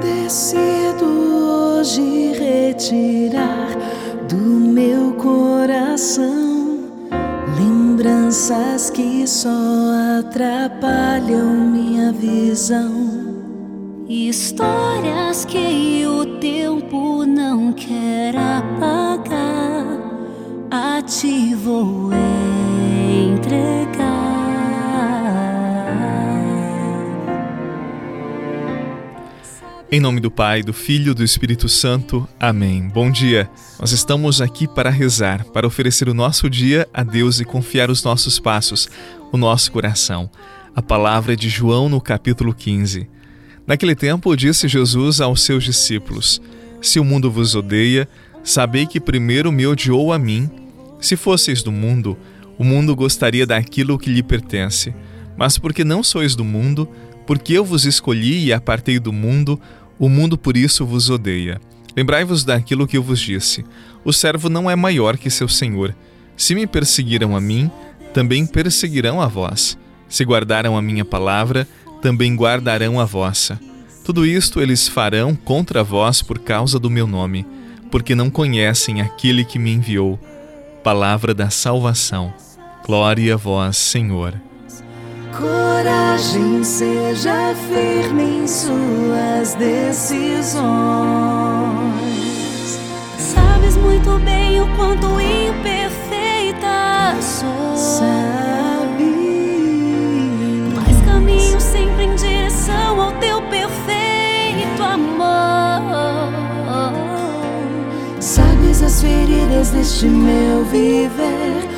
Decido hoje retirar do meu coração lembranças que só atrapalham minha visão. Histórias que o tempo não quer apagar, a ti Em nome do Pai, do Filho e do Espírito Santo. Amém. Bom dia. Nós estamos aqui para rezar, para oferecer o nosso dia a Deus e confiar os nossos passos, o nosso coração. A palavra é de João no capítulo 15. Naquele tempo, disse Jesus aos seus discípulos: Se o mundo vos odeia, sabei que primeiro me odiou a mim. Se fosseis do mundo, o mundo gostaria daquilo que lhe pertence. Mas porque não sois do mundo, porque eu vos escolhi e apartei do mundo, o mundo por isso vos odeia. Lembrai-vos daquilo que eu vos disse: O servo não é maior que seu senhor. Se me perseguiram a mim, também perseguirão a vós. Se guardaram a minha palavra, também guardarão a vossa. Tudo isto eles farão contra vós por causa do meu nome, porque não conhecem aquele que me enviou. Palavra da salvação. Glória a vós, Senhor. Coragem, seja firme em suas decisões. Sabes muito bem o quanto imperfeita sou. as feridas deste meu viver.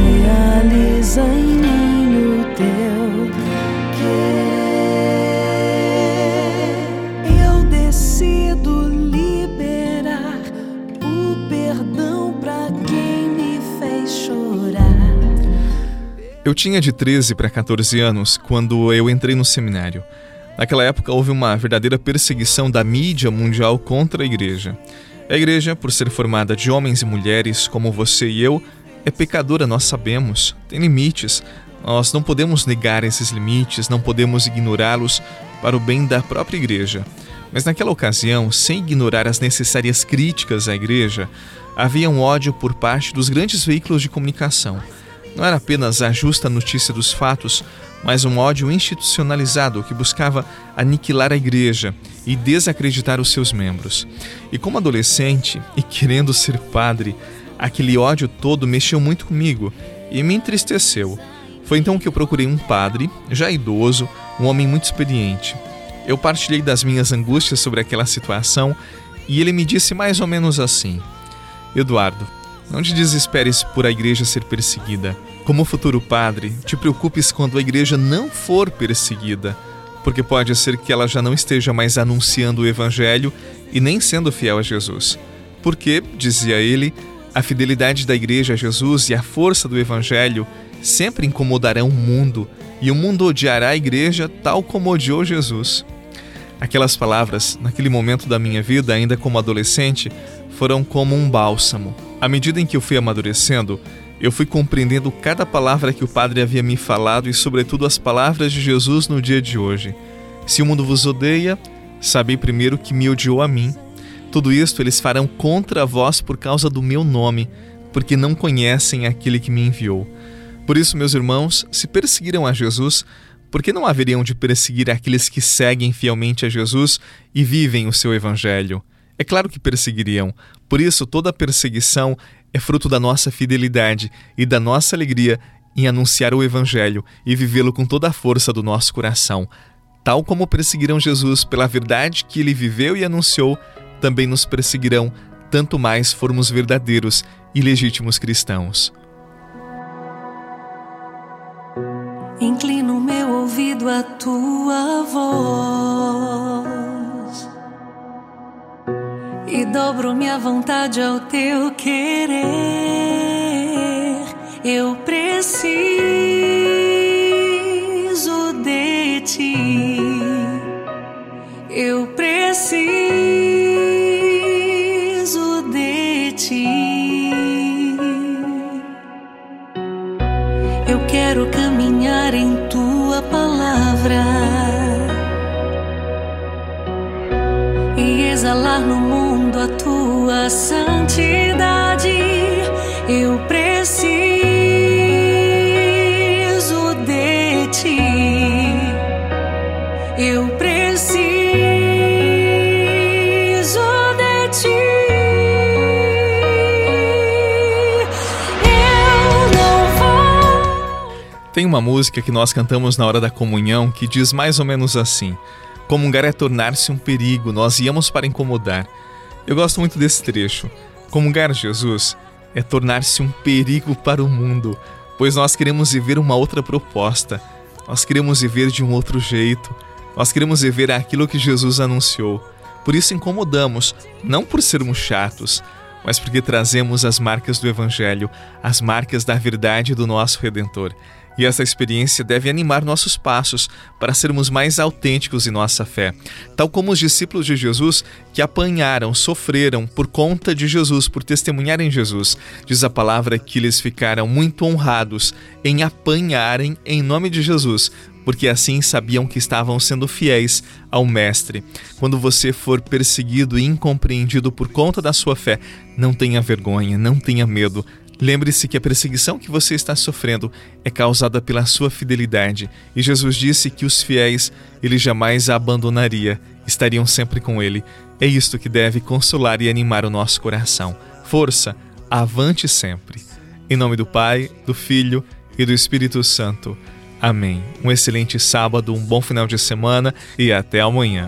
Eu tinha de 13 para 14 anos quando eu entrei no seminário. Naquela época houve uma verdadeira perseguição da mídia mundial contra a igreja. A igreja, por ser formada de homens e mulheres como você e eu, é pecadora, nós sabemos, tem limites. Nós não podemos negar esses limites, não podemos ignorá-los para o bem da própria igreja. Mas naquela ocasião, sem ignorar as necessárias críticas à igreja, havia um ódio por parte dos grandes veículos de comunicação não era apenas a justa notícia dos fatos, mas um ódio institucionalizado que buscava aniquilar a igreja e desacreditar os seus membros. E como adolescente e querendo ser padre, aquele ódio todo mexeu muito comigo e me entristeceu. Foi então que eu procurei um padre, já idoso, um homem muito experiente. Eu partilhei das minhas angústias sobre aquela situação e ele me disse mais ou menos assim: Eduardo, não te desesperes por a igreja ser perseguida. Como futuro padre, te preocupes quando a igreja não for perseguida, porque pode ser que ela já não esteja mais anunciando o evangelho e nem sendo fiel a Jesus. Porque, dizia ele, a fidelidade da igreja a Jesus e a força do evangelho sempre incomodarão o mundo, e o mundo odiará a igreja tal como odiou Jesus. Aquelas palavras, naquele momento da minha vida, ainda como adolescente, foram como um bálsamo. À medida em que eu fui amadurecendo, eu fui compreendendo cada palavra que o Padre havia me falado e, sobretudo, as palavras de Jesus no dia de hoje. Se o mundo vos odeia, sabei primeiro que me odiou a mim. Tudo isto eles farão contra vós por causa do meu nome, porque não conhecem aquele que me enviou. Por isso, meus irmãos, se perseguiram a Jesus, por que não haveriam de perseguir aqueles que seguem fielmente a Jesus e vivem o seu evangelho? É claro que perseguiriam. Por isso, toda perseguição é fruto da nossa fidelidade e da nossa alegria em anunciar o Evangelho e vivê-lo com toda a força do nosso coração. Tal como perseguiram Jesus pela verdade que ele viveu e anunciou, também nos perseguirão, tanto mais formos verdadeiros e legítimos cristãos. Inclino meu ouvido à tua voz dobro minha vontade ao teu querer. Eu preciso de ti. Eu preciso de ti. Eu quero caminhar em tua palavra e exalar no mundo a tua santidade. Eu preciso de ti. Eu preciso de ti. Eu não vou. Tem uma música que nós cantamos na hora da comunhão que diz mais ou menos assim: Comungar é tornar-se um perigo, nós íamos para incomodar. Eu gosto muito desse trecho. Comungar Jesus é tornar-se um perigo para o mundo, pois nós queremos viver uma outra proposta, nós queremos viver de um outro jeito, nós queremos viver aquilo que Jesus anunciou. Por isso incomodamos, não por sermos chatos, mas porque trazemos as marcas do Evangelho, as marcas da verdade do nosso Redentor. E essa experiência deve animar nossos passos para sermos mais autênticos em nossa fé, tal como os discípulos de Jesus que apanharam, sofreram por conta de Jesus, por testemunharem Jesus. Diz a palavra que eles ficaram muito honrados em apanharem em nome de Jesus, porque assim sabiam que estavam sendo fiéis ao Mestre. Quando você for perseguido e incompreendido por conta da sua fé, não tenha vergonha, não tenha medo. Lembre-se que a perseguição que você está sofrendo é causada pela sua fidelidade, e Jesus disse que os fiéis ele jamais a abandonaria, estariam sempre com ele. É isto que deve consolar e animar o nosso coração. Força, avante sempre. Em nome do Pai, do Filho e do Espírito Santo. Amém. Um excelente sábado, um bom final de semana e até amanhã.